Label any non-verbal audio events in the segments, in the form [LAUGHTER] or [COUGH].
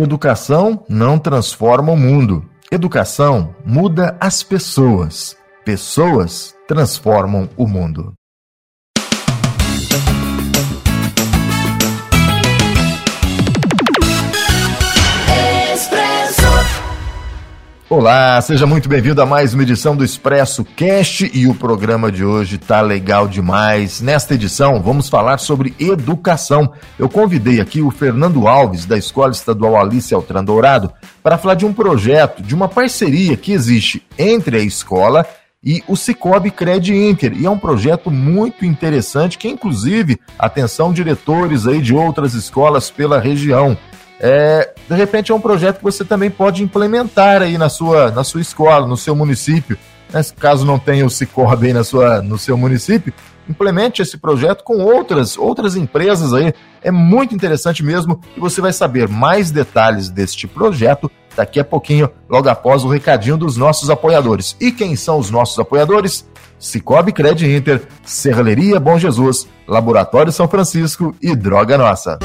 Educação não transforma o mundo. Educação muda as pessoas. Pessoas transformam o mundo. Olá, seja muito bem-vindo a mais uma edição do Expresso Cast e o programa de hoje tá legal demais. Nesta edição, vamos falar sobre educação. Eu convidei aqui o Fernando Alves, da Escola Estadual Alice Altran Dourado, para falar de um projeto, de uma parceria que existe entre a escola e o Cicobi Cred Inter. E é um projeto muito interessante que, inclusive, atenção diretores aí de outras escolas pela região é, de repente é um projeto que você também pode implementar aí na sua, na sua escola, no seu município. Né? Caso não tenha o Cicorb aí na sua, no seu município, implemente esse projeto com outras, outras empresas aí. É muito interessante mesmo e você vai saber mais detalhes deste projeto daqui a pouquinho, logo após o recadinho dos nossos apoiadores. E quem são os nossos apoiadores? Cicobi Cred Inter, Serralheria Bom Jesus, Laboratório São Francisco e Droga Nossa.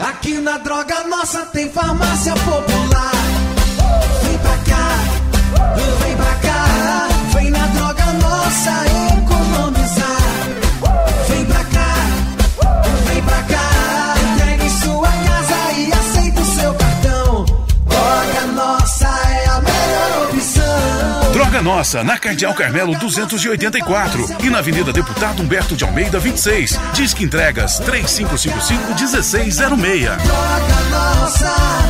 Aqui na Droga Nossa tem farmácia popular. Nossa, na Cardeal Carmelo 284 e na Avenida Deputado Humberto de Almeida 26. Disque entregas 3555 1606. Droga Nossa.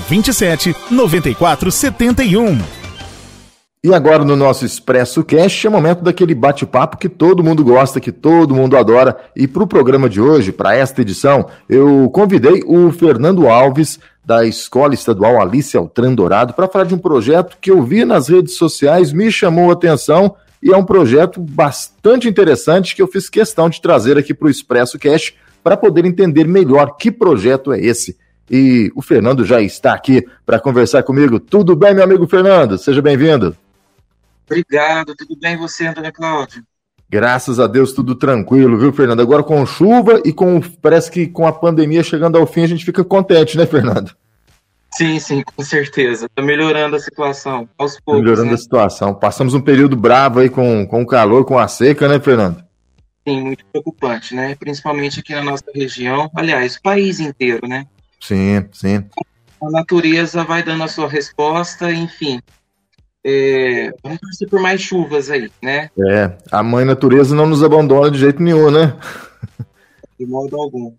27 94 71. E agora no nosso Expresso Cast é o momento daquele bate-papo que todo mundo gosta, que todo mundo adora. E para o programa de hoje, para esta edição, eu convidei o Fernando Alves, da Escola Estadual Alice Altran Dourado, para falar de um projeto que eu vi nas redes sociais, me chamou a atenção e é um projeto bastante interessante que eu fiz questão de trazer aqui para o Expresso Cast para poder entender melhor que projeto é esse. E o Fernando já está aqui para conversar comigo. Tudo bem, meu amigo Fernando? Seja bem-vindo. Obrigado, tudo bem você, Antônio Cláudio? Graças a Deus, tudo tranquilo, viu, Fernando? Agora com chuva e com parece que com a pandemia chegando ao fim, a gente fica contente, né, Fernando? Sim, sim, com certeza. Está melhorando a situação, aos poucos. Melhorando né? a situação. Passamos um período bravo aí com, com o calor, com a seca, né, Fernando? Sim, muito preocupante, né? Principalmente aqui na nossa região. Aliás, o país inteiro, né? Sim, sim. A natureza vai dando a sua resposta, enfim. É, vamos torcer por mais chuvas aí, né? É, a mãe natureza não nos abandona de jeito nenhum, né? De modo algum.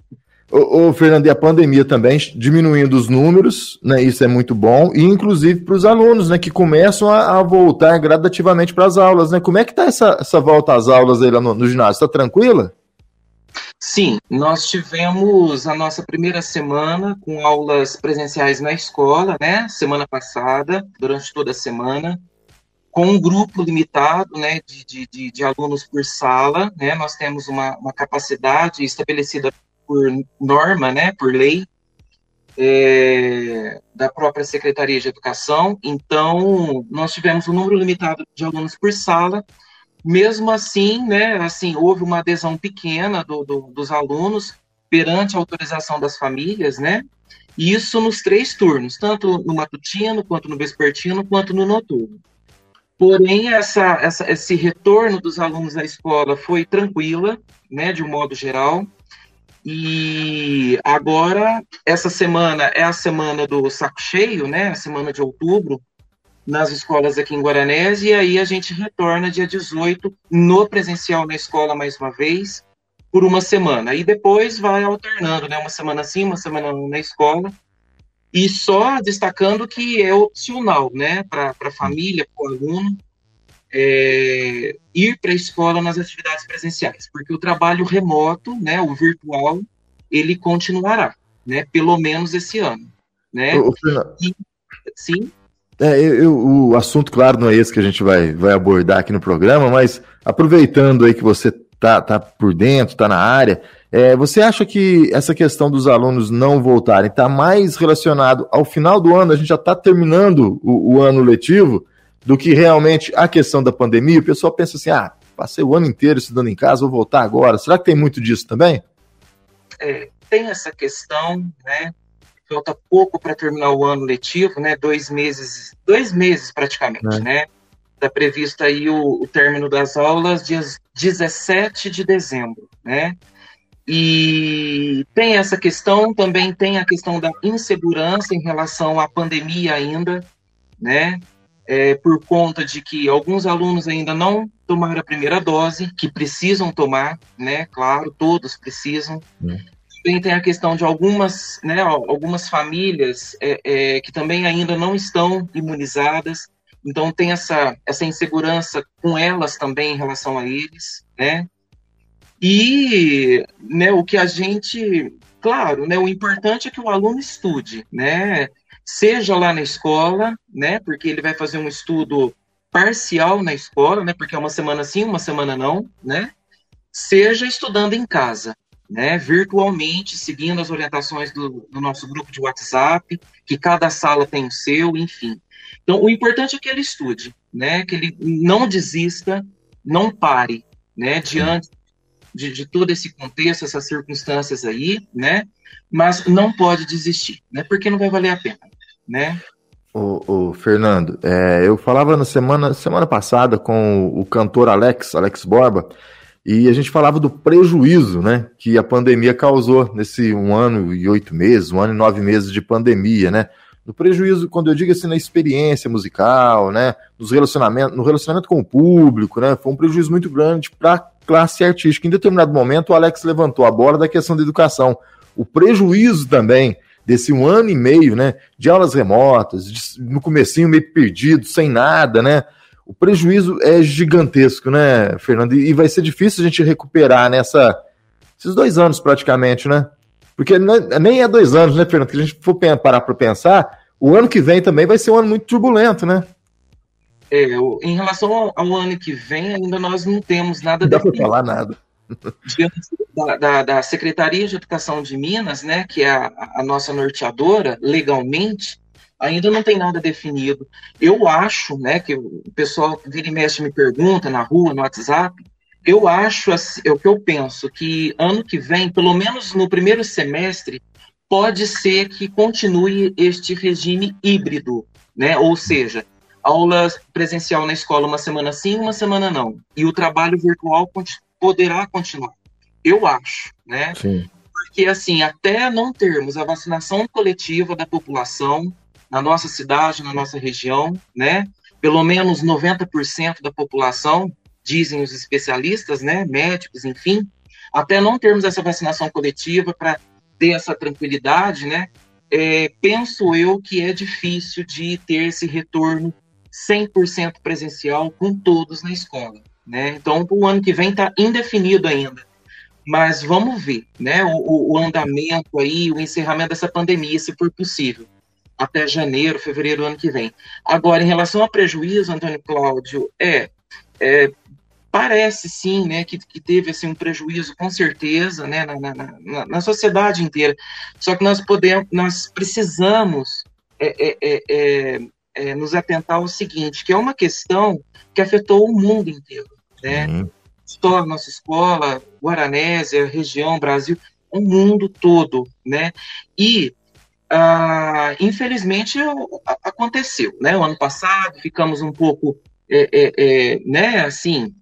Ô, ô, Fernando, e a pandemia também diminuindo os números, né? Isso é muito bom, e inclusive para os alunos, né, que começam a, a voltar gradativamente para as aulas, né? Como é que tá essa, essa volta às aulas aí lá no, no ginásio? Está tranquila? Sim, nós tivemos a nossa primeira semana com aulas presenciais na escola, né? Semana passada, durante toda a semana, com um grupo limitado, né, de, de, de, alunos por sala, né? Nós temos uma, uma capacidade estabelecida por norma, né, por lei, é, da própria Secretaria de Educação. Então, nós tivemos um número limitado de alunos por sala. Mesmo assim, né, assim, houve uma adesão pequena do, do, dos alunos perante a autorização das famílias, né? E isso nos três turnos, tanto no matutino, quanto no vespertino, quanto no noturno. Porém, essa, essa, esse retorno dos alunos à escola foi tranquila, né, de um modo geral. E agora, essa semana é a semana do saco cheio, né? A semana de outubro, nas escolas aqui em Guaranés, e aí a gente retorna dia 18 no presencial na escola mais uma vez, por uma semana. E depois vai alternando, né? Uma semana sim, uma semana na escola. E só destacando que é opcional, né? Para a família, para o aluno, é, ir para a escola nas atividades presenciais, porque o trabalho remoto, né, o virtual, ele continuará, né, pelo menos esse ano. né? Ô, Fernando, E- sim, É, eu, eu- o assunto, claro, não é esse que a gente vai, vai abordar aqui no programa, mas aproveitando aí que você tá, tá por dentro, tá na área, é, você acha que essa questão dos alunos não voltarem está mais relacionado ao final do ano, a gente já está terminando o, o ano letivo, do que realmente a questão da pandemia? O pessoal pensa assim, ah, passei o ano inteiro estudando em casa, vou voltar agora. Será que tem muito disso também? é, tem essa questão, né? Falta pouco para terminar o ano letivo, né? Dois meses, dois meses praticamente, É. né? Está previsto aí o, o término das aulas dias 17 de dezembro, né? E tem essa questão, também tem a questão da insegurança em relação à pandemia ainda, né? É, por conta de que alguns alunos ainda não tomaram a primeira dose, que precisam tomar, né? Claro, todos precisam. Também tem a questão de algumas, né, algumas famílias é, é, que também ainda não estão imunizadas, então tem essa, essa insegurança com elas também em relação a eles, né? E né, o que a gente, claro, né, o importante é que o aluno estude, né? Seja lá na escola, né? Porque ele vai fazer um estudo parcial na escola, né? Porque é uma semana sim, uma semana não, né? Seja estudando em casa, né? Virtualmente, seguindo as orientações do, do nosso grupo de WhatsApp, que cada sala tem o seu, enfim. Então, o importante é que ele estude, né? Que ele não desista, não pare, né? Diante de, de todo esse contexto, essas circunstâncias aí, né? Mas não pode desistir, né? Porque não vai valer a pena, né? Ô, ô, Fernando, é, eu falava na semana, semana passada com o, o cantor Alex, Alex Borba, e a gente falava do prejuízo né, que a pandemia causou nesse um ano e oito meses, um ano e nove meses de pandemia, né? No prejuízo, quando eu digo assim, na experiência musical, né? Nos relacionamentos, no relacionamento com o público, né? Foi um prejuízo muito grande para a classe artística. Em determinado momento, o Alex levantou a bola da questão da educação. O prejuízo também desse um ano e meio, né, de aulas remotas, de, no comecinho meio perdido, sem nada, né, o prejuízo é gigantesco, né, Fernando, e, vai ser difícil a gente recuperar nessa, esses dois anos praticamente, né, porque não, nem é dois anos, né, Fernando, que a gente for parar para pensar, o ano que vem também vai ser um ano muito turbulento, né. É, em relação ao, ao, ano que vem, ainda nós não temos nada Não dá para falar nada. Da, da, da, Secretaria de Educação de Minas, né, que é a, a, nossa norteadora, legalmente, ainda não tem nada definido. Eu acho, né, que o pessoal vira e mexe me pergunta na rua, no WhatsApp, eu acho, assim, é o que eu penso, que ano que vem, pelo menos no primeiro semestre, pode ser que continue este regime híbrido, né, ou seja, aulas presencial na escola uma semana sim, uma semana não, e o trabalho virtual poderá continuar. Eu acho, né? Sim. Porque, assim, até não termos a vacinação coletiva da população na nossa cidade, na nossa região, né? Pelo menos 90% da população, dizem os especialistas, né? Médicos, enfim. Até não termos essa vacinação coletiva para ter essa tranquilidade, né? É, penso eu que é difícil de ter esse retorno 100% presencial com todos na escola. Né? Então, o ano que vem está indefinido ainda. Mas vamos ver né? O, o, andamento aí, o encerramento dessa pandemia, se for possível, até janeiro, fevereiro do ano que vem. Agora, em relação a prejuízo, Antônio Cláudio, é, é parece sim né, que, que teve assim, um prejuízo, com certeza, né, na, na, na, na sociedade inteira. Só que nós podemos, nós precisamos é, é, é, nos atentar ao seguinte, que é uma questão que afetou o mundo inteiro, né? Uhum. Só nossa escola, Guaranésia, região, Brasil, o mundo todo, né? E, ah, infelizmente, aconteceu, né? O ano passado ficamos um pouco, é, é, é, né, assim,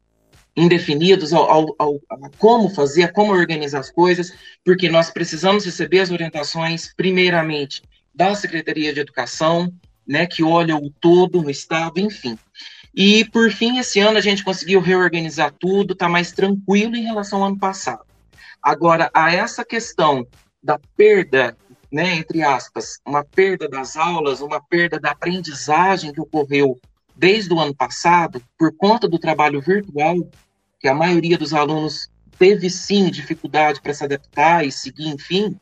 indefinidos ao, ao, ao, a como fazer, a como organizar as coisas, porque nós precisamos receber as orientações, primeiramente, da Secretaria de Educação, né, que olha o todo no estado, enfim. E, por fim, esse ano a gente conseguiu reorganizar tudo, está mais tranquilo em relação ao ano passado. Agora, a essa questão da perda, né, entre aspas, uma perda das aulas, uma perda da aprendizagem que ocorreu desde o ano passado, por conta do trabalho virtual, que a maioria dos alunos teve sim dificuldade para se adaptar e seguir, enfim,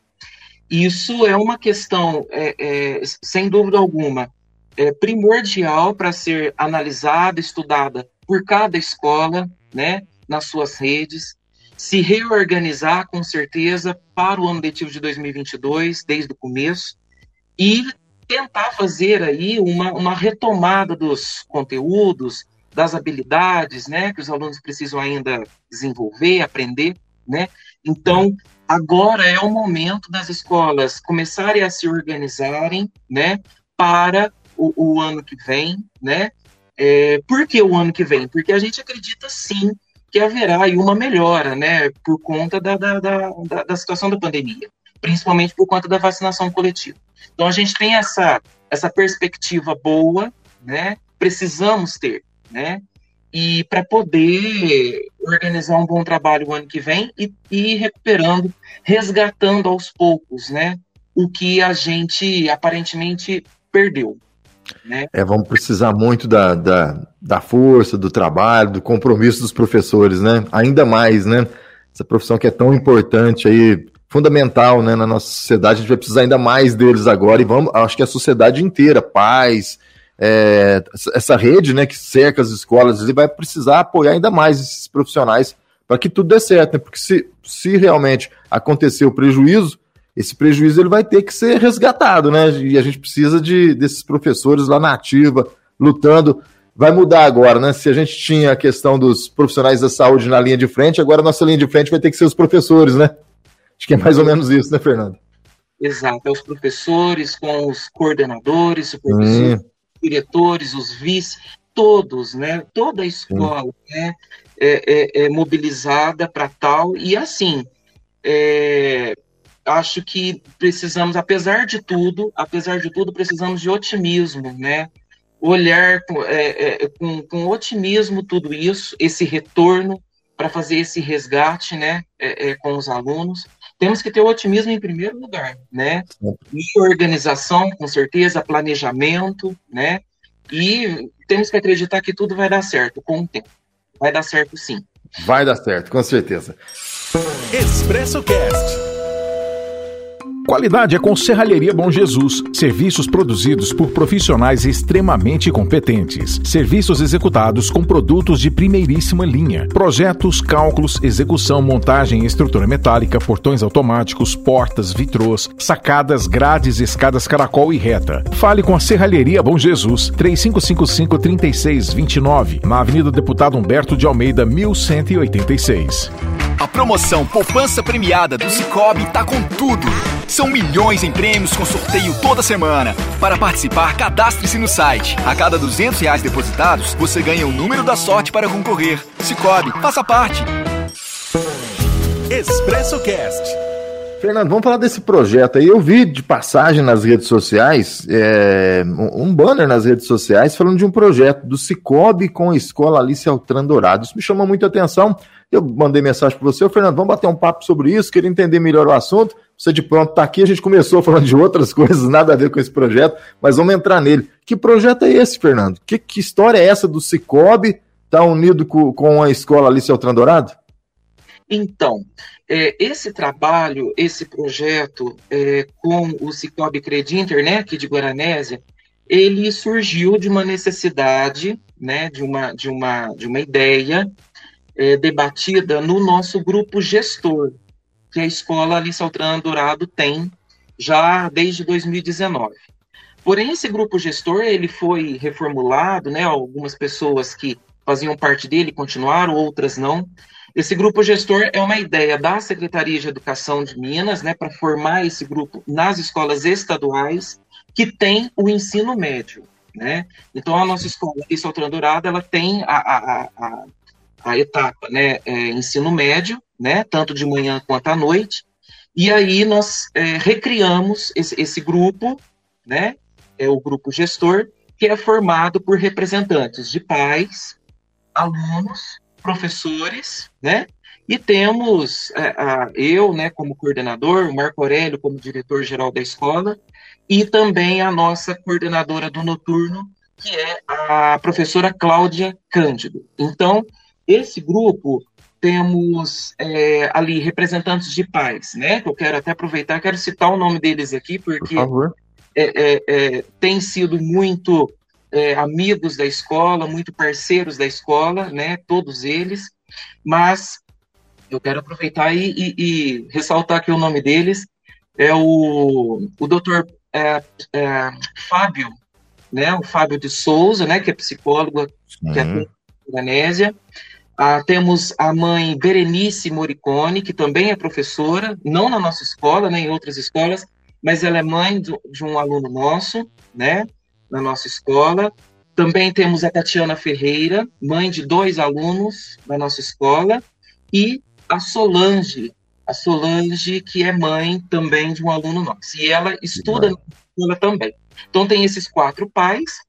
Isso é uma questão, é, é, sem dúvida alguma, é primordial para ser analisada, estudada por cada escola, né, nas suas redes, se reorganizar com certeza para o ano letivo de 2022, desde o começo, e tentar fazer aí uma, uma retomada dos conteúdos, das habilidades, né, que os alunos precisam ainda desenvolver, aprender, né? Então, agora é o momento das escolas começarem a se organizarem, né, para o, o ano que vem, né? É, por que o ano que vem? Porque a gente acredita sim que haverá aí uma melhora, né, por conta da, da, da, da situação da pandemia, principalmente por conta da vacinação coletiva. Então a gente tem essa, essa perspectiva boa, né, precisamos ter, né, e para poder organizar um bom trabalho o ano que vem e, e recuperando, resgatando aos poucos, né, o que a gente aparentemente perdeu. Né? É, vamos precisar muito da, da, da força, do trabalho, do compromisso dos professores, né? Ainda mais, né? Essa profissão que é tão importante aí, fundamental, né, na nossa sociedade, a gente vai precisar ainda mais deles agora e vamos, acho que a sociedade inteira, pais, é, essa rede, né, que cerca as escolas, ele vai precisar apoiar ainda mais esses profissionais para que tudo dê certo, né? Porque se, se realmente acontecer o prejuízo, esse prejuízo ele vai ter que ser resgatado, né? E a gente precisa de, desses professores lá na ativa, lutando. Vai mudar agora, né? Se a gente tinha a questão dos profissionais da saúde na linha de frente, agora a nossa linha de frente vai ter que ser os professores, né? Acho que é mais ou menos isso, né, Fernando? Exato, é os professores com os coordenadores, supervisores, hum. diretores, os vice, todos, né? Toda a escola hum. né? é, é, é mobilizada para tal, e assim, é, acho que precisamos, apesar de tudo, apesar de tudo, precisamos de otimismo, né? Olhar com, é, é, com, com otimismo tudo isso, esse retorno para fazer esse resgate, né, é, é, com os alunos. Temos que ter otimismo em primeiro lugar, né? E organização, com certeza, planejamento, né? E temos que acreditar que tudo vai dar certo com o tempo. Vai dar certo sim. Vai dar certo, com certeza. Expresso Cast. Qualidade é com Serralheria Bom Jesus. Serviços produzidos por profissionais extremamente competentes. Serviços executados com produtos de primeiríssima linha. Projetos, cálculos, execução, montagem, estrutura metálica, portões automáticos, portas, vitrôs, sacadas, grades, escadas caracol e reta. Fale com a Serralheria Bom Jesus. 3555-3629. Na Avenida Deputado Humberto de Almeida, 1186. A promoção Poupança Premiada do Cicobi tá com tudo. São milhões em prêmios com sorteio toda semana. Para participar, cadastre-se no site. A cada 200 reais depositados, você ganha o número da sorte para concorrer. Cicobi, faça parte. Expresso Cast. Fernando, vamos falar desse projeto aí. Eu vi de passagem nas redes sociais, é, um banner nas redes sociais falando de um projeto do Cicobi com a Escola Alice Altran Dourado. Isso me chamou muita atenção. Eu mandei mensagem para você, Fernando, vamos bater um papo sobre isso, queria entender melhor o assunto. Você de pronto está aqui, a gente começou [LAUGHS] falando de outras coisas, nada a ver com esse projeto, mas vamos entrar nele. Que projeto é esse, Fernando? Que, que história é essa do Cicobi? Está unido com, com a escola Alice Altran Dourado? Então, é, esse trabalho, esse projeto é, com o Cicobi Credinter, né, aqui de Guaranésia, ele surgiu de uma necessidade, né, de uma, de uma, de uma ideia é, debatida no nosso grupo gestor, que a escola Alice Altran Dourado tem já desde 2019. Porém, esse grupo gestor ele foi reformulado, né? Algumas pessoas que faziam parte dele continuaram, outras não. Esse grupo gestor é uma ideia da Secretaria de Educação de Minas, né, para formar esse grupo nas escolas estaduais que tem o ensino médio, né? Então a nossa escola Altran Dourado, ela tem a, a, a, a etapa, né, é, ensino médio, né, tanto de manhã quanto à noite, e aí nós é, recriamos esse, esse, grupo, né, é o grupo gestor, que é formado por representantes de pais, alunos, professores, né, e temos é, a, eu, né, como coordenador, o Marco Aurélio como diretor-geral da escola, e também a nossa coordenadora do noturno, que é a professora Cláudia Cândido. Então, esse grupo temos é, ali representantes de pais, né? Eu quero até aproveitar, quero citar o nome deles aqui, porque Por é, é, é, têm sido muito é, amigos da escola, muito parceiros da escola, né? Todos eles, mas eu quero aproveitar e, e, e ressaltar aqui o nome deles. É o, o doutor é, Fábio, né? O Fábio de Souza, né? Que é psicólogo, que é Indonésia. Ah, temos a mãe Berenice Moricone, que também é professora, não na nossa escola, nem né, em outras escolas, mas ela é mãe do, de um aluno nosso, né, na nossa escola. Também temos a Tatiana Ferreira, mãe de dois alunos da nossa escola, e a Solange, a Solange, que é mãe também de um aluno nosso. E ela estuda na escola também. Então tem esses quatro pais,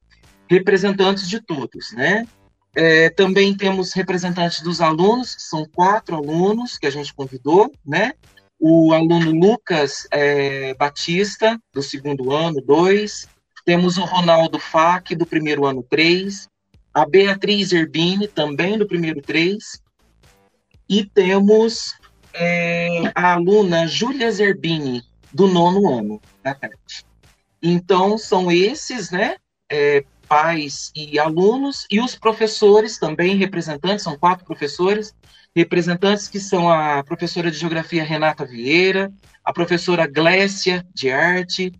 representantes de todos, né? É, também temos representantes dos alunos, são quatro alunos que a gente convidou, né? O aluno Lucas é, Batista, do segundo ano, dois. Temos o Ronaldo Fac, do primeiro ano, três. A Beatriz Erbini, também do primeiro três. E temos é, a aluna Júlia Zerbini, do nono ano, da tarde. Então, são esses, né, é, pais e alunos, e os professores também, representantes, são quatro professores, representantes que são a professora de Geografia Renata Vieira, a professora Glécia, de Arte,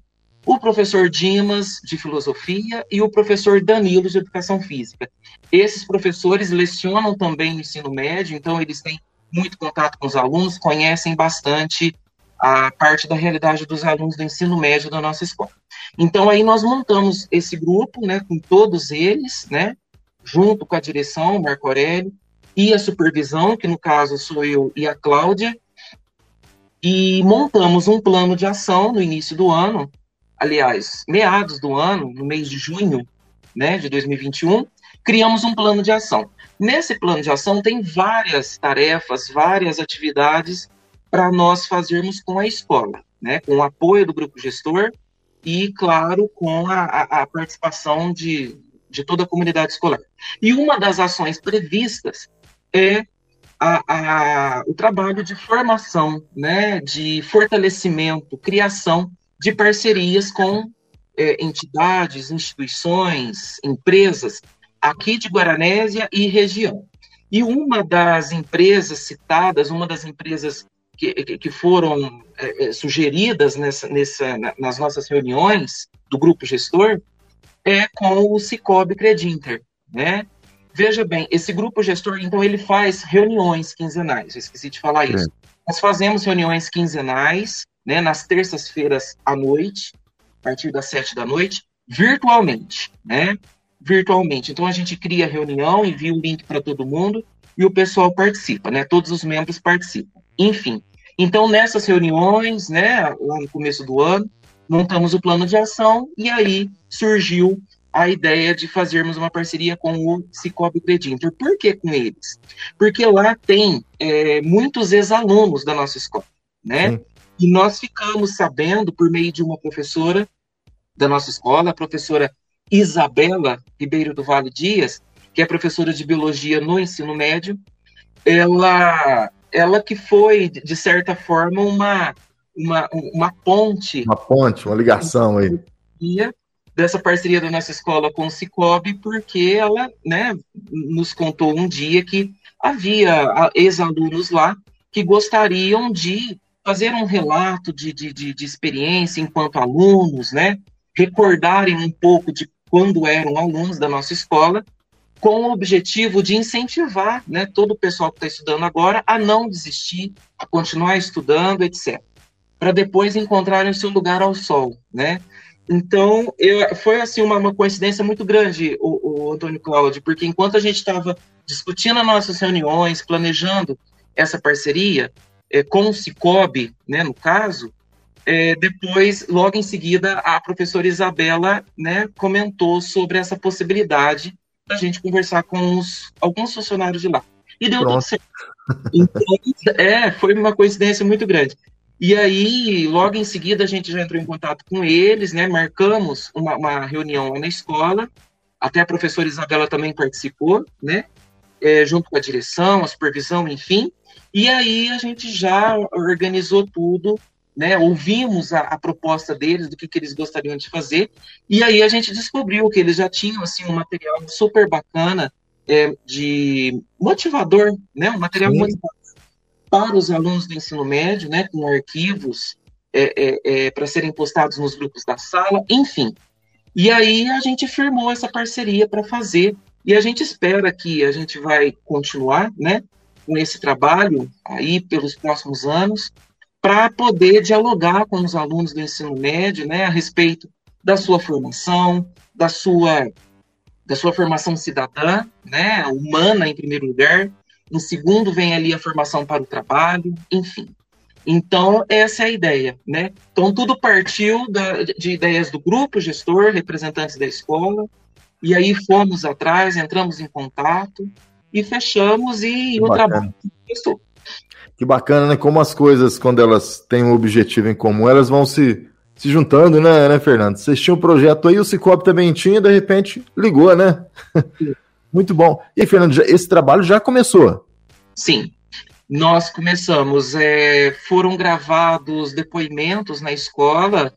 o professor Dimas, de Filosofia, e o professor Danilo, de Educação Física. Esses professores lecionam também no ensino médio, então eles têm muito contato com os alunos, conhecem bastante a parte da realidade dos alunos do ensino médio da nossa escola. Então aí nós montamos esse grupo, né, com todos eles, né, junto com a direção, Marco Aurélio, e a supervisão, que no caso sou eu e a Cláudia, e montamos um plano de ação no início do ano, aliás, meados do ano, no mês de junho, né, de 2021, criamos um plano de ação. Nesse plano de ação tem várias tarefas, várias atividades para nós fazermos com a escola, né, com o apoio do grupo gestor e, claro, com a, a, participação de, de toda a comunidade escolar. E uma das ações previstas é a, a, o trabalho de formação, né, de fortalecimento, criação de parcerias com é, entidades, instituições, empresas aqui de Guaranésia e região. E uma das empresas citadas, uma das empresas que, que foram é, é, sugeridas nessa, nessa, nas nossas reuniões do grupo gestor é com o Cicobi Credinter, né? Veja bem, esse grupo gestor, então, ele faz reuniões quinzenais, eu esqueci de falar isso. Nós fazemos reuniões quinzenais, né, nas terças-feiras à noite, a partir das sete da noite, virtualmente, né? Virtualmente. Então, a gente cria a reunião, envia o link para todo mundo e o pessoal participa, né? Todos os membros participam. Enfim, então, nessas reuniões, né, no começo do ano, montamos o plano de ação e aí surgiu a ideia de fazermos uma parceria com o Cicobi Credinter. Por que com eles? Porque lá tem é, muitos ex-alunos da nossa escola, né? Sim. E nós ficamos sabendo, por meio de uma professora da nossa escola, a professora Isabela Ribeiro do Vale Dias, que é professora de biologia no ensino médio, ela ela que foi, de certa forma, uma, uma, uma ponte. Uma ponte, uma ligação aí. Dessa parceria da nossa escola com o Cicobi, porque ela né, nos contou um dia que havia ex-alunos lá que gostariam de fazer um relato de, de, de, de experiência enquanto alunos, né? Recordarem um pouco de quando eram alunos da nossa escola com o objetivo de incentivar né, todo o pessoal que está estudando agora a não desistir, a continuar estudando, etc. Para depois encontrarem o seu lugar ao sol, né? Então, eu, foi assim uma, uma, coincidência muito grande, o, o Antônio Cláudio, porque enquanto a gente estava discutindo as nossas reuniões, planejando essa parceria é, com o Cicobi, né, no caso, é, depois, logo em seguida, a professora Isabela né, comentou sobre essa possibilidade a gente conversar com os, alguns funcionários de lá. E deu Pronto. tudo certo. Então, é, foi uma coincidência muito grande. E aí, logo em seguida, a gente já entrou em contato com eles, né? Marcamos uma, uma reunião lá na escola. Até a professora Isabela também participou, né? é, junto com a direção, a supervisão, enfim. E aí a gente já organizou tudo, né? Ouvimos a, a proposta deles, do que, que eles gostariam de fazer, e aí a gente descobriu que eles já tinham assim um material super bacana é, de motivador, né? Um material motivador para os alunos do ensino médio, né? Com arquivos é, é, é, para serem postados nos grupos da sala, enfim. E aí a gente firmou essa parceria para fazer e a gente espera que a gente vai continuar, né, com esse trabalho aí pelos próximos anos, para poder dialogar com os alunos do ensino médio, né, a respeito da sua formação, da sua da sua formação cidadã, né, humana em primeiro lugar. Em segundo vem ali a formação para o trabalho, enfim. Então, essa é a ideia, né? Então, tudo partiu da, de ideias do grupo gestor, representantes da escola, e aí fomos atrás, entramos em contato e fechamos e que o trabalho começou. Que bacana, né? Como as coisas, quando elas têm um objetivo em comum, elas vão se, se juntando, né, né, Fernando? Vocês tinham um projeto aí, o Cicobi também tinha, de repente ligou, né? [LAUGHS] Muito bom. E, Fernando, esse trabalho já começou? Sim, nós começamos, é, foram gravados depoimentos na escola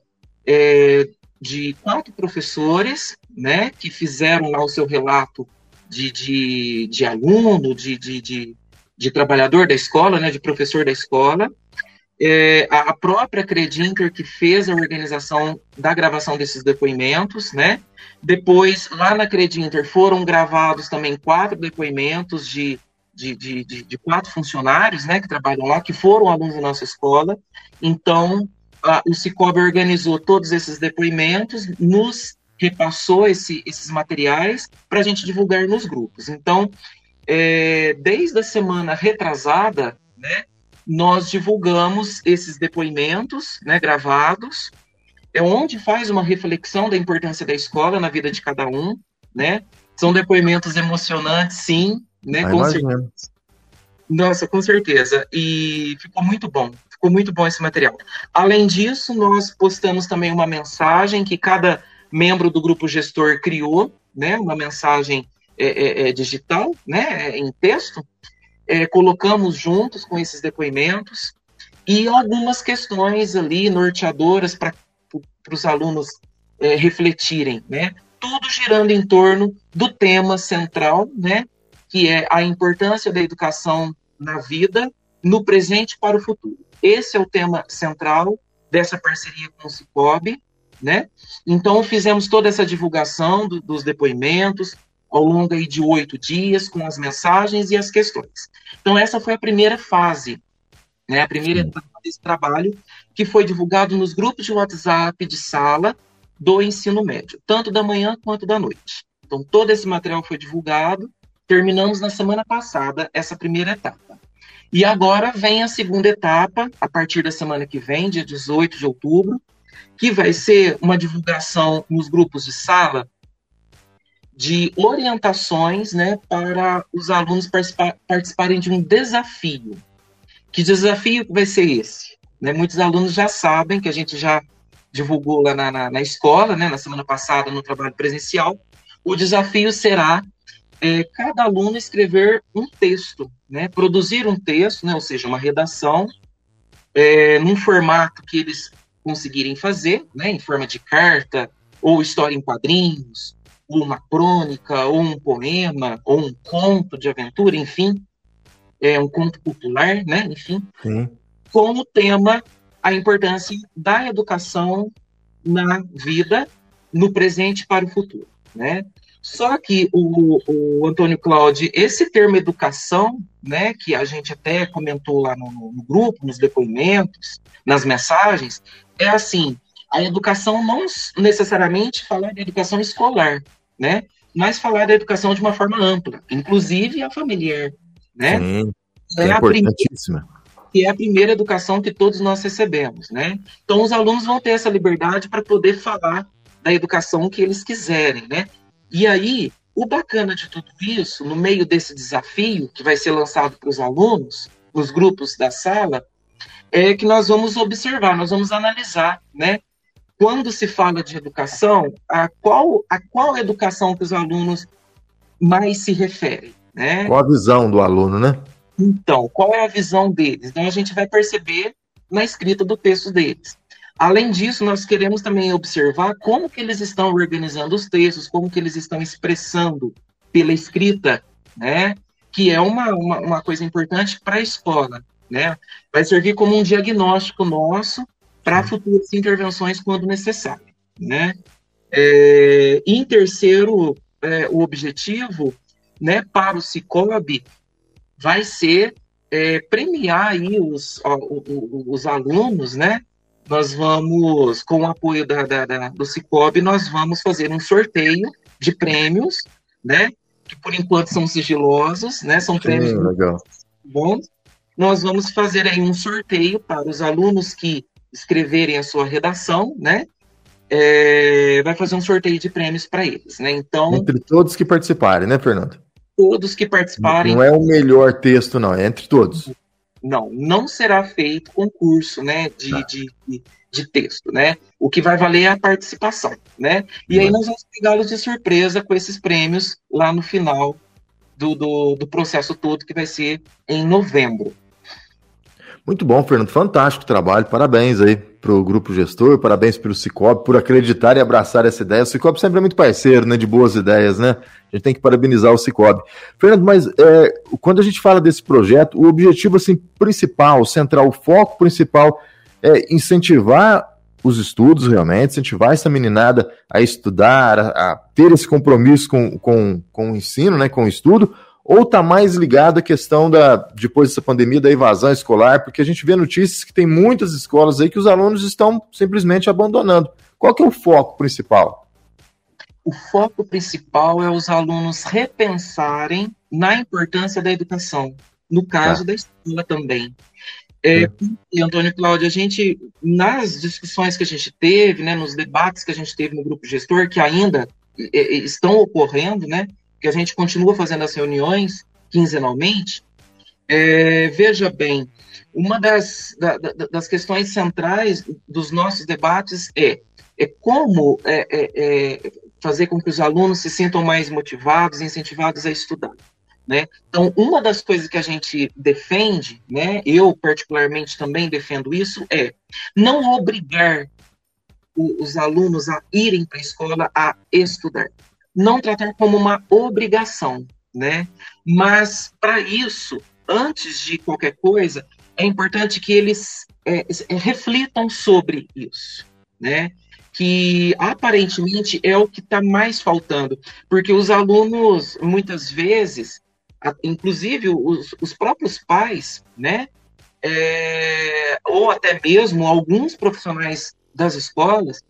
é, de quatro professores, né, que fizeram lá o seu relato de, de, de aluno, de, de, de, de, trabalhador da escola, né, de professor da escola. É, a própria Credinter que fez a organização da gravação desses depoimentos, né? Depois, lá na Credinter, foram gravados também quatro depoimentos de de, de, de, de, quatro funcionários né, que trabalham lá, que foram alunos da nossa escola. Então, a, o Cicobi organizou todos esses depoimentos, nos repassou esse, esses materiais para a gente divulgar nos grupos. Então, é, desde a semana retrasada, né, nós divulgamos esses depoimentos né, gravados, é onde faz uma reflexão da importância da escola na vida de cada um, né? São depoimentos emocionantes, sim, né? com certeza. Nossa, com certeza. E ficou muito bom. Ficou muito bom esse material. Além disso, nós postamos também uma mensagem que cada membro do grupo gestor criou, né? Uma mensagem é, é, é digital, né? Em texto. É, colocamos juntos com esses depoimentos e algumas questões ali norteadoras para os alunos é, refletirem, né? Tudo girando em torno do tema central, né? que é a importância da educação na vida, no presente para o futuro. Esse é o tema central dessa parceria com o Cicobi, né? Então, fizemos toda essa divulgação do, dos depoimentos ao longo aí de oito dias, com as mensagens e as questões. Então, essa foi a primeira fase, né? A primeira etapa desse trabalho, que foi divulgado nos grupos de WhatsApp de sala do ensino médio, tanto da manhã quanto da noite. Então, todo esse material foi divulgado, Terminamos na semana passada essa primeira etapa. E agora vem a segunda etapa, a partir da semana que vem, dia 18 de outubro, que vai ser uma divulgação nos grupos de sala de orientações né, para os alunos participar, participarem de um desafio. Que desafio vai ser esse? Né, muitos alunos já sabem, que a gente já divulgou lá na, na, na escola, né, na semana passada, no trabalho presencial. O desafio será é, cada aluno escrever um texto, né, produzir um texto, né, ou seja, uma redação, é, num formato que eles conseguirem fazer, né, em forma de carta, ou história em quadrinhos, ou uma crônica, ou um poema, ou um conto de aventura, enfim, é um conto popular, né, enfim, Sim. com o tema a importância da educação na vida, no presente para o futuro, né? Só que o, o Antônio Cláudio, esse termo educação, né, que a gente até comentou lá no, no grupo, nos depoimentos, nas mensagens, é assim, a educação não necessariamente falar de educação escolar, né, mas falar da educação de uma forma ampla, inclusive a familiar, né? Sim, é, é a importantíssima. Que é a primeira educação que todos nós recebemos, né? Então os alunos vão ter essa liberdade para poder falar da educação que eles quiserem, né? E aí, o bacana de tudo isso, no meio desse desafio que vai ser lançado para os alunos, nos grupos da sala, é que nós vamos observar, nós vamos analisar, né? Quando se fala de educação, a qual, a qual educação que os alunos mais se referem? Né? Qual a visão do aluno, né? Então, qual é a visão deles? Então, a gente vai perceber na escrita do texto deles. Além disso, nós queremos também observar como que eles estão organizando os textos, como que eles estão expressando pela escrita, né? Que é uma, uma, uma coisa importante para a escola, né? Vai servir como um diagnóstico nosso para futuras intervenções quando necessário, né? É, em terceiro, é, o objetivo, né, para o Cicobi, vai ser é, premiar aí os, ó, os, os alunos, né, nós vamos, com o apoio da, da, da, do Cicobi, nós vamos fazer um sorteio de prêmios, né? Que por enquanto são sigilosos, né? São prêmios legal. bons. Nós vamos fazer aí um sorteio para os alunos que escreverem a sua redação, né? É, vai fazer um sorteio de prêmios para eles, né? Então. Entre todos que participarem, né, Fernando? Todos que participarem. Não é o melhor texto, não, é entre todos. Não, não será feito concurso, né, de, tá. de, de, de, texto, né? O que vai valer é a participação, né? E aí nós vamos pegá-los de surpresa com esses prêmios lá no final do, do, do processo todo, que vai ser em novembro. Muito bom, Fernando. Fantástico trabalho. Parabéns aí para o grupo gestor, parabéns para o Cicobi por acreditar e abraçar essa ideia. O Cicobi sempre é muito parceiro, né, de boas ideias, né? A gente tem que parabenizar o Cicobi. Fernando, mas é, quando a gente fala desse projeto, o objetivo assim principal, central, o foco principal é incentivar os estudos realmente, incentivar essa meninada a estudar, a, a ter esse compromisso com, com, com o ensino, né, com o estudo, ou está mais ligado à questão da, depois dessa pandemia, da evasão escolar, porque a gente vê notícias que tem muitas escolas aí que os alunos estão simplesmente abandonando. Qual que é o foco principal? O foco principal é os alunos repensarem na importância da educação, no caso tá. da escola também. É, e Antônio Cláudio, a gente, nas discussões que a gente teve, né, nos debates que a gente teve no grupo gestor, que ainda é, é estão ocorrendo, né, que a gente continua fazendo as reuniões quinzenalmente, é, veja bem, uma das, da, das questões centrais dos nossos debates é, é como é, é, é, fazer com que os alunos se sintam mais motivados, incentivados a estudar. Né? Então, uma das coisas que a gente defende, né, eu particularmente também defendo isso, é não obrigar o, os alunos a irem para a escola a estudar não tratar como uma obrigação, né? Mas para isso, antes de qualquer coisa, é importante que eles é, é, reflitam sobre isso, né? Que aparentemente é o que está mais faltando, porque os alunos muitas vezes, inclusive os, os próprios pais, né? É, ou até mesmo alguns profissionais das escolas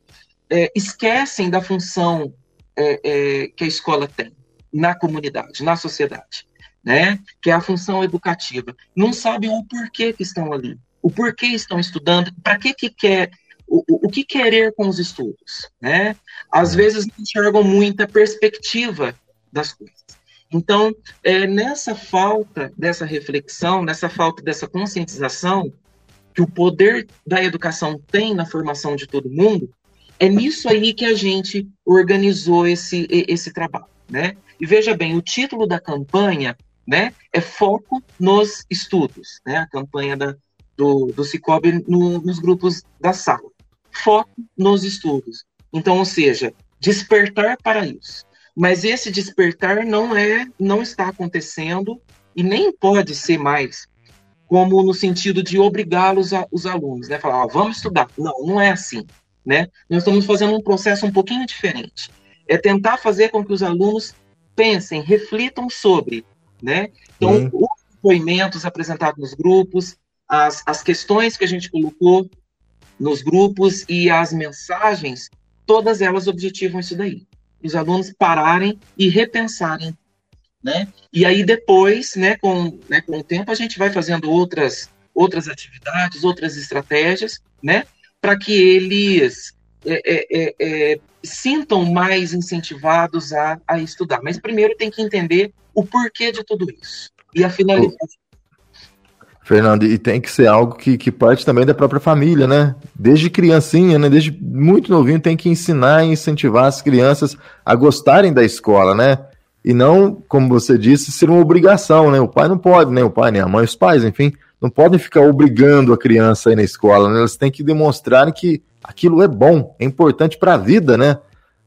é, esquecem da função é, é, que a escola tem na comunidade, na sociedade, né? Que é a função educativa. Não sabem o porquê que estão ali, o porquê estão estudando, para que que quer o, o, que querer com os estudos, né? Às é. vezes não enxergam muita perspectiva das coisas. Então, é nessa falta dessa reflexão, nessa falta dessa conscientização que o poder da educação tem na formação de todo mundo, é nisso aí que a gente organizou esse, esse trabalho, né? E veja bem, o título da campanha, né, é Foco nos Estudos, né? A campanha da, do, do Cicobi no, nos grupos da sala. Foco nos estudos. Então, ou seja, despertar para isso. Mas esse despertar não é, não está acontecendo e nem pode ser mais como no sentido de obrigá-los os alunos, né? Falar, ah, vamos estudar. Não, não é assim né? Nós estamos fazendo um processo um pouquinho diferente. É tentar fazer com que os alunos pensem, reflitam sobre, né? Então, uhum. os depoimentos apresentados nos grupos, as, as questões que a gente colocou nos grupos e as mensagens, todas elas objetivam isso daí. Os alunos pararem e repensarem, né? E aí depois, né, com, né, com o tempo, a gente vai fazendo outras outras atividades, outras estratégias, né? Para que eles é, é, é, é, sintam mais incentivados a, a estudar. Mas primeiro tem que entender o porquê de tudo isso e a finalidade. Fernando, e tem que ser algo que, que parte também da própria família, né? Desde criancinha, né? Desde muito novinho tem que ensinar e incentivar as crianças a gostarem da escola, né? e não, como você disse, ser uma obrigação, né? O pai não pode, né? O pai, nem a mãe, os pais, enfim, não podem ficar obrigando a criança a ir na escola, né? Elas têm que demonstrar que aquilo é bom, é importante para a vida, né?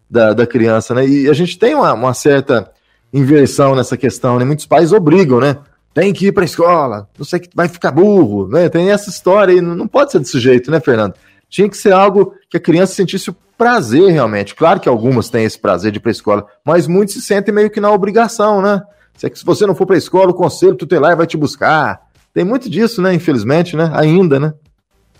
Da, da criança, né? E a gente tem uma, uma certa inversão nessa questão, né? Muitos pais obrigam, né? Tem que ir para a escola, não sei que vai ficar burro, né? Tem essa história aí, não pode ser desse jeito, né, Fernando? Tinha que ser algo que a criança sentisse o prazer realmente. Claro que algumas têm esse prazer de ir para a escola, mas muitos se sentem meio que na obrigação, né? Se você não for para a escola, o conselho tutelar vai te buscar. Tem muito disso, né? Infelizmente, né? Ainda, né?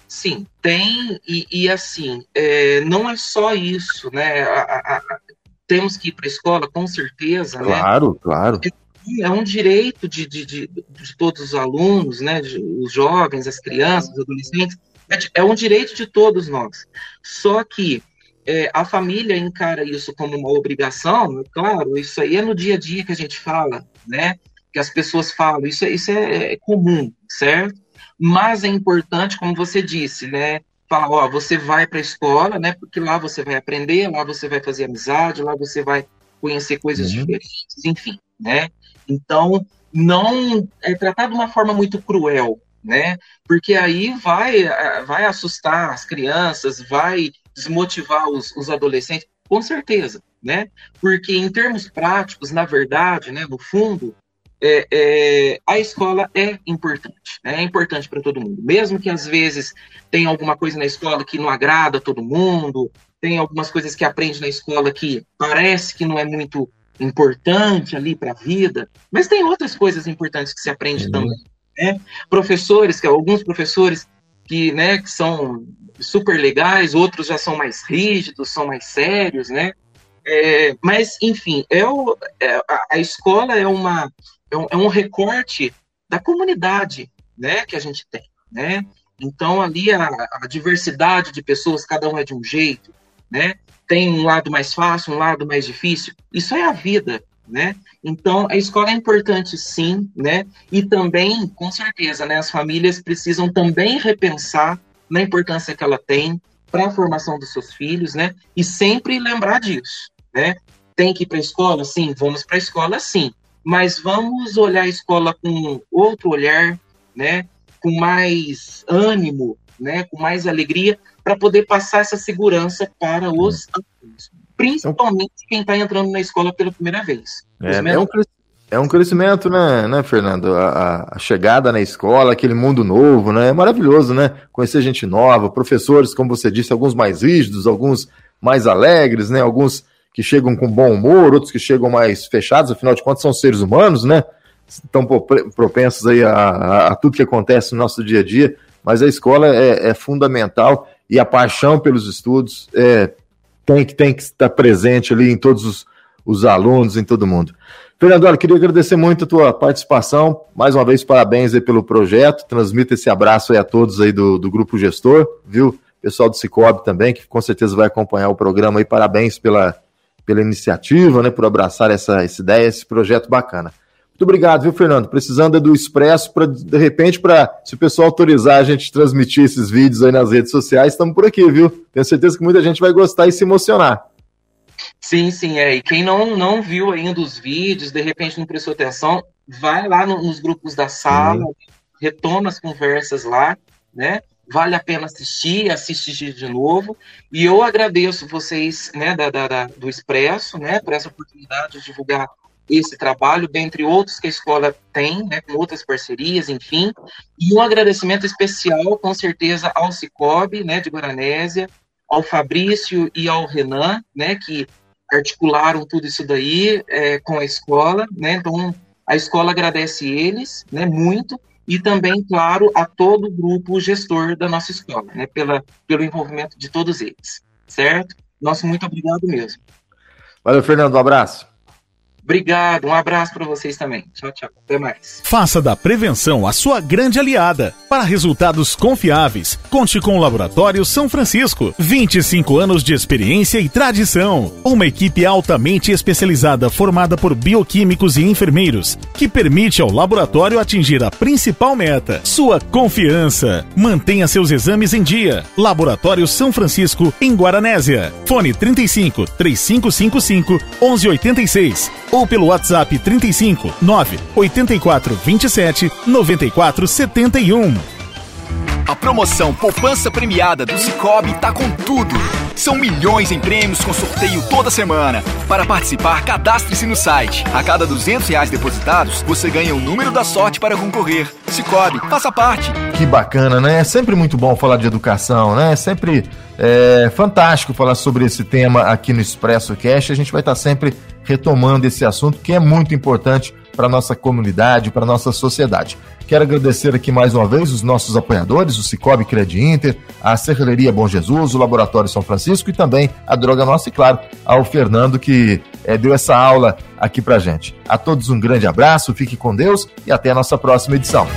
Sim, tem, e, e assim, é, não é só isso, né? A, a, a, temos que ir para a escola, com certeza. Claro, né? claro. É, é um direito de, de, de, de, todos os alunos, né? os jovens, as crianças, os adolescentes. É, é um direito de todos nós. Só que é, a família encara isso como uma obrigação, claro, isso aí é no dia a dia que a gente fala, né? Que as pessoas falam, isso, é, isso é, é comum, certo? Mas é importante, como você disse, né? Falar, ó, você vai para a escola, né? Porque lá você vai aprender, lá você vai fazer amizade, lá você vai conhecer coisas uhum. diferentes, enfim, né? Então, não é tratado de uma forma muito cruel, né? Porque aí vai, vai assustar as crianças, vai desmotivar os, os adolescentes, com certeza, né? Porque em termos práticos, na verdade, né, no fundo, é, é, a escola é importante, né? é importante para todo mundo. Mesmo que às vezes tenha alguma coisa na escola que não agrada a todo mundo, tem algumas coisas que aprende na escola que parece que não é muito importante ali para a vida, mas tem outras coisas importantes que se aprende uhum. também. Né? Professores, que alguns professores que, né, que são super legais, outros já são mais rígidos, são mais sérios, né? É, mas, enfim, é o, é, a, escola é, uma, é um, é um, recorte da comunidade né, que a gente tem. Né? Então, ali a, a, diversidade de pessoas, cada um é de um jeito, né? tem um lado mais fácil, um lado mais difícil. Isso é a vida. Né? Então, a escola é importante, sim, né? E também, com certeza, né, as famílias precisam também repensar na importância que ela tem para a formação dos seus filhos, né? E sempre lembrar disso, né? Tem que ir para a escola? Sim, vamos para a escola, sim. Mas vamos olhar a escola com outro olhar, né? Com mais ânimo, né? Com mais alegria, para poder passar essa segurança para os alunos principalmente quem está entrando na escola pela primeira vez. É, é, um, é um crescimento, né, né Fernando? A, a, chegada na escola, aquele mundo novo, né? É maravilhoso, né? Conhecer gente nova, professores, como você disse, alguns mais rígidos, alguns mais alegres, né? Alguns que chegam com bom humor, outros que chegam mais fechados, afinal de contas são seres humanos, né? Estão propensos aí a, a, a tudo que acontece no nosso dia a dia, mas a escola é, é fundamental e a paixão pelos estudos é tem que, tem que estar presente ali em todos os, os alunos, em todo mundo. Fernando, olha, queria agradecer muito a tua participação. Mais uma vez, parabéns aí pelo projeto. Transmita esse abraço aí a todos aí do, do Grupo Gestor, viu? Pessoal do Cicobi também, que com certeza vai acompanhar o programa aí. Parabéns pela, pela iniciativa, né? Por abraçar essa, essa ideia, esse projeto bacana. Muito obrigado, viu, Fernando? Precisando do Expresso para, de repente, para se o pessoal autorizar a gente transmitir esses vídeos aí nas redes sociais, estamos por aqui, viu? Tenho certeza que muita gente vai gostar e se emocionar. Sim, sim, é. E quem não, não viu ainda os vídeos, de repente não prestou atenção, vai lá no, nos grupos da sala, uhum. retoma as conversas lá, né? Vale a pena assistir, assistir de novo. E eu agradeço vocês, né, da, da, do Expresso, né, por essa oportunidade de divulgar esse trabalho, dentre outros que a escola tem, né, com outras parcerias, enfim. E um agradecimento especial, com certeza, ao Cicobi, né, de Guaranésia, ao Fabrício e ao Renan, né, que articularam tudo isso daí é, com a escola, né, então a escola agradece eles, né, muito, e também, claro, a todo o grupo gestor da nossa escola, né, pela, pelo envolvimento de todos eles, certo? Nosso muito obrigado mesmo. Valeu, Fernando, um abraço. Obrigado, um abraço para vocês também. Tchau, tchau. Até mais. Faça da prevenção a sua grande aliada. Para resultados confiáveis, conte com o Laboratório São Francisco. 25 anos de experiência e tradição. Uma equipe altamente especializada formada por bioquímicos e enfermeiros, que permite ao laboratório atingir a principal meta: sua confiança. Mantenha seus exames em dia. Laboratório São Francisco, em Guaranésia. Fone 35 3555 1186 ou pelo WhatsApp 35 9 84 27 94 71. A promoção Poupança Premiada do Cicobi tá com tudo. São milhões em prêmios com sorteio toda semana. Para participar, cadastre-se no site. A cada 200 reais depositados, você ganha o número da sorte para concorrer. Cicobi, faça parte. Que bacana, né? É sempre muito bom falar de educação, né? É sempre é, fantástico falar sobre esse tema aqui no Expresso Cash. A gente vai estar sempre retomando esse assunto que é muito importante para nossa comunidade, para nossa sociedade. Quero agradecer aqui mais uma vez os nossos apoiadores, o Cicobi Cred Inter, a Serralheria Bom Jesus, o Laboratório São Francisco e também a Droga Nossa e, claro, ao Fernando que é, deu essa aula aqui pra gente. A todos um grande abraço, fique com Deus e até a nossa próxima edição.